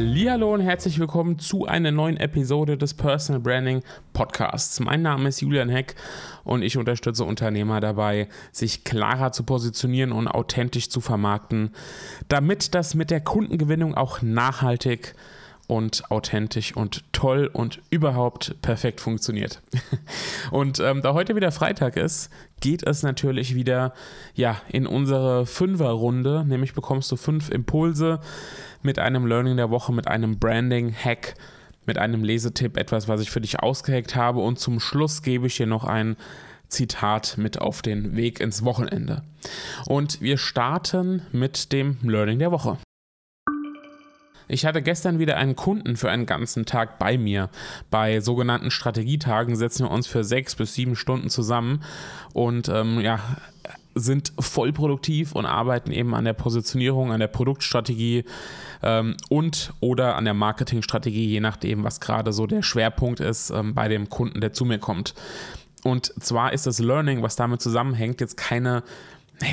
Hallo und herzlich willkommen zu einer neuen Episode des Personal Branding Podcasts. Mein Name ist Julian Heck und ich unterstütze Unternehmer dabei, sich klarer zu positionieren und authentisch zu vermarkten, damit das mit der Kundengewinnung auch nachhaltig und authentisch und toll und überhaupt perfekt funktioniert. Und ähm, da heute wieder Freitag ist, geht es natürlich wieder ja, in unsere Fünferrunde, nämlich bekommst du fünf Impulse mit einem Learning der Woche, mit einem Branding-Hack, mit einem Lesetipp, etwas, was ich für dich ausgeheckt habe und zum Schluss gebe ich dir noch ein Zitat mit auf den Weg ins Wochenende. Und wir starten mit dem Learning der Woche. Ich hatte gestern wieder einen Kunden für einen ganzen Tag bei mir. Bei sogenannten Strategietagen setzen wir uns für sechs bis sieben Stunden zusammen und ähm, ja, sind voll produktiv und arbeiten eben an der Positionierung, an der Produktstrategie ähm, und oder an der Marketingstrategie, je nachdem, was gerade so der Schwerpunkt ist ähm, bei dem Kunden, der zu mir kommt. Und zwar ist das Learning, was damit zusammenhängt, jetzt keine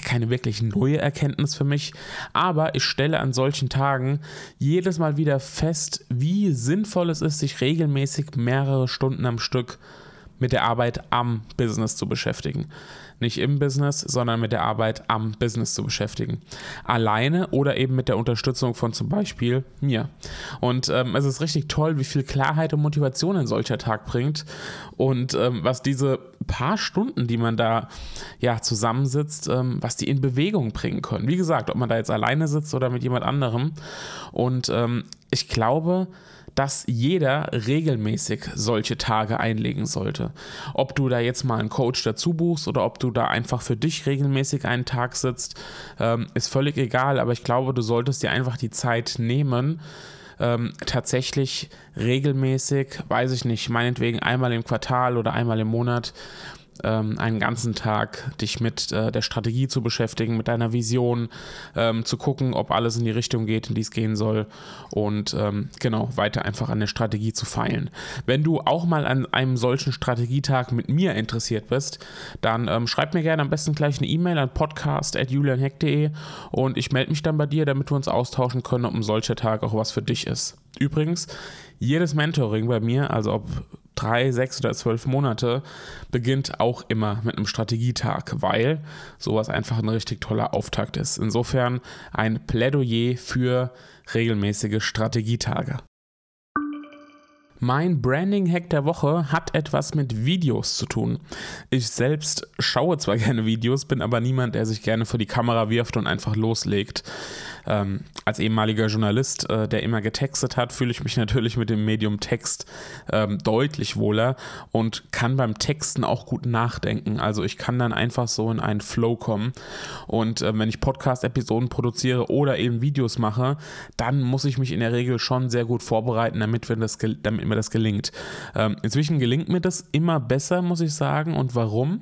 keine wirklich neue Erkenntnis für mich, aber ich stelle an solchen Tagen jedes Mal wieder fest, wie sinnvoll es ist, sich regelmäßig mehrere Stunden am Stück mit der Arbeit am Business zu beschäftigen nicht im Business, sondern mit der Arbeit am Business zu beschäftigen. Alleine oder eben mit der Unterstützung von zum Beispiel mir. Und ähm, es ist richtig toll, wie viel Klarheit und Motivation ein solcher Tag bringt und ähm, was diese paar Stunden, die man da ja zusammensitzt, ähm, was die in Bewegung bringen können. Wie gesagt, ob man da jetzt alleine sitzt oder mit jemand anderem. Und ähm, ich glaube, dass jeder regelmäßig solche Tage einlegen sollte. Ob du da jetzt mal einen Coach dazu buchst oder ob du da einfach für dich regelmäßig einen Tag sitzt, ähm, ist völlig egal, aber ich glaube, du solltest dir einfach die Zeit nehmen, ähm, tatsächlich regelmäßig, weiß ich nicht, meinetwegen einmal im Quartal oder einmal im Monat ähm, einen ganzen Tag dich mit äh, der Strategie zu beschäftigen, mit deiner Vision, ähm, zu gucken, ob alles in die Richtung geht, in die es gehen soll und ähm, genau weiter einfach an der Strategie zu feilen. Wenn du auch mal an einem solchen Strategietag mit mir interessiert bist, dann ähm, schreib mir gerne am besten gleich eine E-Mail an podcast.julianheck.de und ich melde mich dann bei dir, damit wir uns austauschen können, ob ein solcher Tag auch was für dich ist. Übrigens, jedes Mentoring bei mir, also ob drei, sechs oder zwölf Monate, beginnt auch immer mit einem Strategietag, weil sowas einfach ein richtig toller Auftakt ist. Insofern ein Plädoyer für regelmäßige Strategietage. Mein Branding-Hack der Woche hat etwas mit Videos zu tun. Ich selbst schaue zwar gerne Videos, bin aber niemand, der sich gerne vor die Kamera wirft und einfach loslegt. Ähm, als ehemaliger Journalist, äh, der immer getextet hat, fühle ich mich natürlich mit dem Medium Text ähm, deutlich wohler und kann beim Texten auch gut nachdenken. Also ich kann dann einfach so in einen Flow kommen. Und äh, wenn ich Podcast-Episoden produziere oder eben Videos mache, dann muss ich mich in der Regel schon sehr gut vorbereiten, damit, wenn das, damit mir das gelingt. Ähm, inzwischen gelingt mir das immer besser, muss ich sagen. Und warum?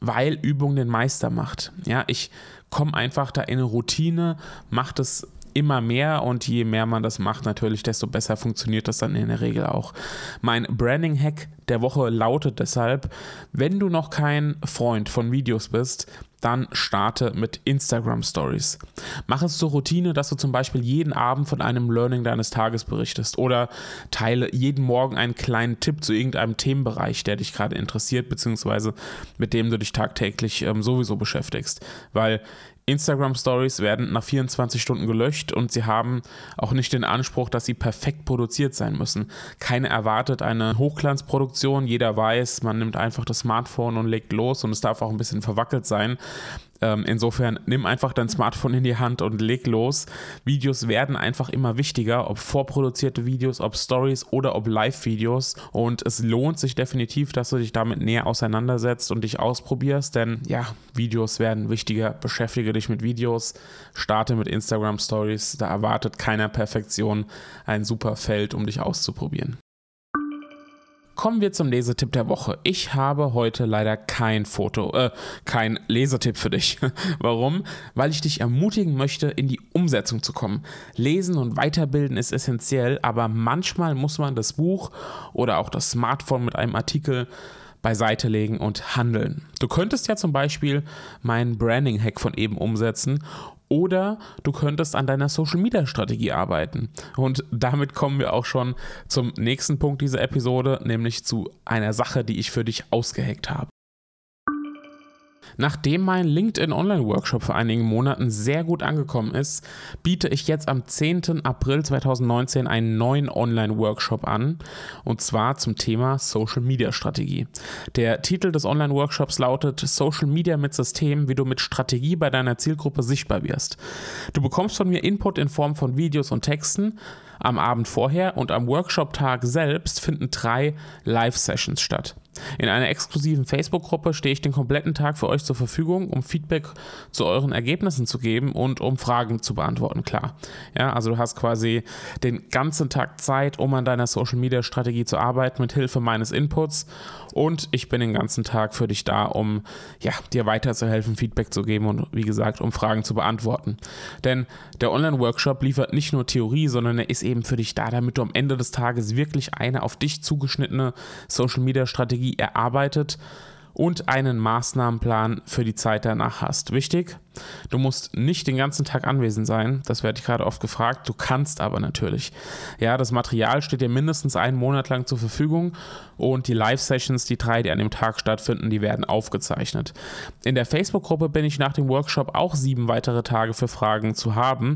Weil Übung den Meister macht. Ja, ich komme einfach da in eine Routine, mache das immer mehr und je mehr man das macht, natürlich, desto besser funktioniert das dann in der Regel auch. Mein Branding-Hack der Woche lautet deshalb, wenn du noch kein Freund von Videos bist, dann starte mit Instagram Stories. Mach es zur Routine, dass du zum Beispiel jeden Abend von einem Learning deines Tages berichtest oder teile jeden Morgen einen kleinen Tipp zu irgendeinem Themenbereich, der dich gerade interessiert, beziehungsweise mit dem du dich tagtäglich ähm, sowieso beschäftigst. Weil Instagram Stories werden nach 24 Stunden gelöscht und sie haben auch nicht den Anspruch, dass sie perfekt produziert sein müssen. Keiner erwartet eine Hochglanzproduktion. Jeder weiß, man nimmt einfach das Smartphone und legt los und es darf auch ein bisschen verwackelt sein. Ähm, insofern nimm einfach dein Smartphone in die Hand und leg los. Videos werden einfach immer wichtiger, ob vorproduzierte Videos, ob Stories oder ob Live-Videos. Und es lohnt sich definitiv, dass du dich damit näher auseinandersetzt und dich ausprobierst, denn ja, Videos werden wichtiger. Beschäftige dich mit Videos, starte mit Instagram Stories. Da erwartet keiner Perfektion ein super Feld, um dich auszuprobieren. Kommen wir zum Lesetipp der Woche. Ich habe heute leider kein Foto, äh, kein Lesetipp für dich. Warum? Weil ich dich ermutigen möchte, in die Umsetzung zu kommen. Lesen und Weiterbilden ist essentiell, aber manchmal muss man das Buch oder auch das Smartphone mit einem Artikel beiseite legen und handeln. Du könntest ja zum Beispiel meinen Branding-Hack von eben umsetzen oder du könntest an deiner Social Media Strategie arbeiten. Und damit kommen wir auch schon zum nächsten Punkt dieser Episode, nämlich zu einer Sache, die ich für dich ausgeheckt habe. Nachdem mein LinkedIn Online-Workshop vor einigen Monaten sehr gut angekommen ist, biete ich jetzt am 10. April 2019 einen neuen Online-Workshop an und zwar zum Thema Social Media Strategie. Der Titel des Online-Workshops lautet Social Media mit Systemen, wie du mit Strategie bei deiner Zielgruppe sichtbar wirst. Du bekommst von mir Input in Form von Videos und Texten am Abend vorher und am Workshop-Tag selbst finden drei Live-Sessions statt. In einer exklusiven Facebook-Gruppe stehe ich den kompletten Tag für euch zur Verfügung, um Feedback zu euren Ergebnissen zu geben und um Fragen zu beantworten, klar. Ja, also du hast quasi den ganzen Tag Zeit, um an deiner Social-Media-Strategie zu arbeiten mit Hilfe meines Inputs und ich bin den ganzen Tag für dich da, um ja, dir weiterzuhelfen, Feedback zu geben und wie gesagt, um Fragen zu beantworten. Denn der Online-Workshop liefert nicht nur Theorie, sondern er ist eben für dich da, damit du am Ende des Tages wirklich eine auf dich zugeschnittene Social-Media-Strategie erarbeitet und einen Maßnahmenplan für die Zeit danach hast. Wichtig, du musst nicht den ganzen Tag anwesend sein, das werde ich gerade oft gefragt, du kannst aber natürlich. Ja, das Material steht dir mindestens einen Monat lang zur Verfügung und die Live-Sessions, die drei, die an dem Tag stattfinden, die werden aufgezeichnet. In der Facebook-Gruppe bin ich nach dem Workshop auch sieben weitere Tage für Fragen zu haben.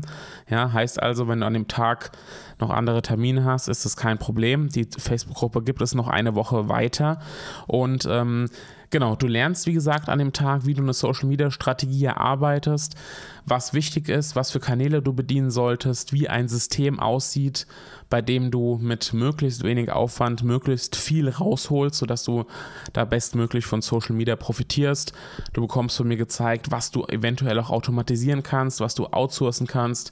Ja, heißt also, wenn du an dem Tag noch andere Termine hast, ist das kein Problem. Die Facebook-Gruppe gibt es noch eine Woche weiter und ähm, Genau, du lernst, wie gesagt, an dem Tag, wie du eine Social Media Strategie erarbeitest, was wichtig ist, was für Kanäle du bedienen solltest, wie ein System aussieht, bei dem du mit möglichst wenig Aufwand möglichst viel rausholst, sodass du da bestmöglich von Social Media profitierst. Du bekommst von mir gezeigt, was du eventuell auch automatisieren kannst, was du outsourcen kannst.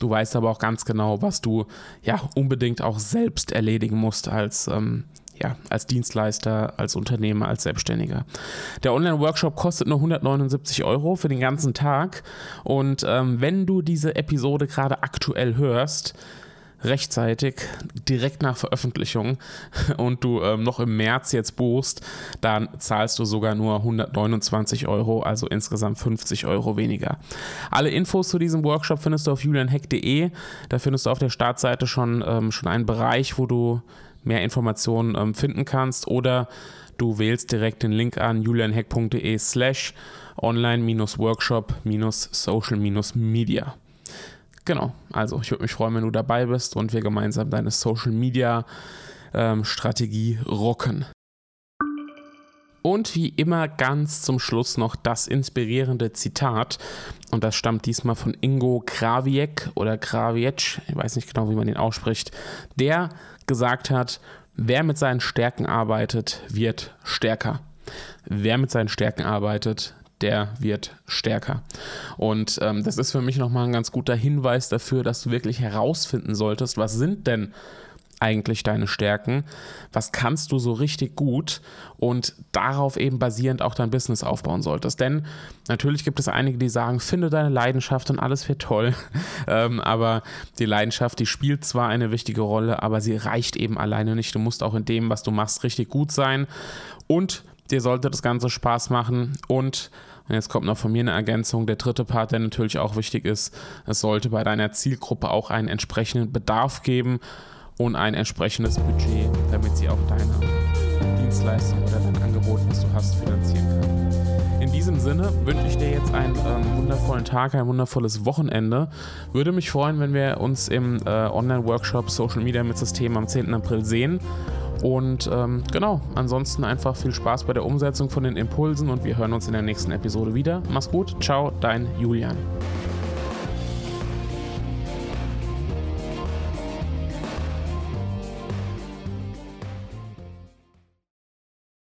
Du weißt aber auch ganz genau, was du ja unbedingt auch selbst erledigen musst als ähm, ja, als Dienstleister, als Unternehmer, als Selbstständiger. Der Online-Workshop kostet nur 179 Euro für den ganzen Tag. Und ähm, wenn du diese Episode gerade aktuell hörst, rechtzeitig, direkt nach Veröffentlichung und du ähm, noch im März jetzt buchst, dann zahlst du sogar nur 129 Euro, also insgesamt 50 Euro weniger. Alle Infos zu diesem Workshop findest du auf julianheck.de. Da findest du auf der Startseite schon, ähm, schon einen Bereich, wo du mehr Informationen ähm, finden kannst oder du wählst direkt den Link an julianheck.de slash online-workshop-social-media. Genau, also ich würde mich freuen, wenn du dabei bist und wir gemeinsam deine Social Media ähm, rocken. Und wie immer ganz zum Schluss noch das inspirierende Zitat. Und das stammt diesmal von Ingo Krawiec oder Krawiec, ich weiß nicht genau, wie man den ausspricht. Der gesagt hat, wer mit seinen Stärken arbeitet, wird stärker. Wer mit seinen Stärken arbeitet, der wird stärker. Und ähm, das ist für mich nochmal ein ganz guter Hinweis dafür, dass du wirklich herausfinden solltest, was sind denn eigentlich deine Stärken, was kannst du so richtig gut und darauf eben basierend auch dein Business aufbauen solltest. Denn natürlich gibt es einige, die sagen, finde deine Leidenschaft und alles wird toll, ähm, aber die Leidenschaft, die spielt zwar eine wichtige Rolle, aber sie reicht eben alleine nicht. Du musst auch in dem, was du machst, richtig gut sein und dir sollte das Ganze Spaß machen und und jetzt kommt noch von mir eine Ergänzung. Der dritte Part, der natürlich auch wichtig ist, es sollte bei deiner Zielgruppe auch einen entsprechenden Bedarf geben und ein entsprechendes Budget, damit sie auch deine Dienstleistung oder dein Angebot, was du hast, finanzieren kann. In diesem Sinne wünsche ich dir jetzt einen ähm, wundervollen Tag, ein wundervolles Wochenende. Würde mich freuen, wenn wir uns im äh, Online-Workshop Social Media mit System am 10. April sehen. Und ähm, genau, ansonsten einfach viel Spaß bei der Umsetzung von den Impulsen und wir hören uns in der nächsten Episode wieder. Mach's gut, ciao, dein Julian.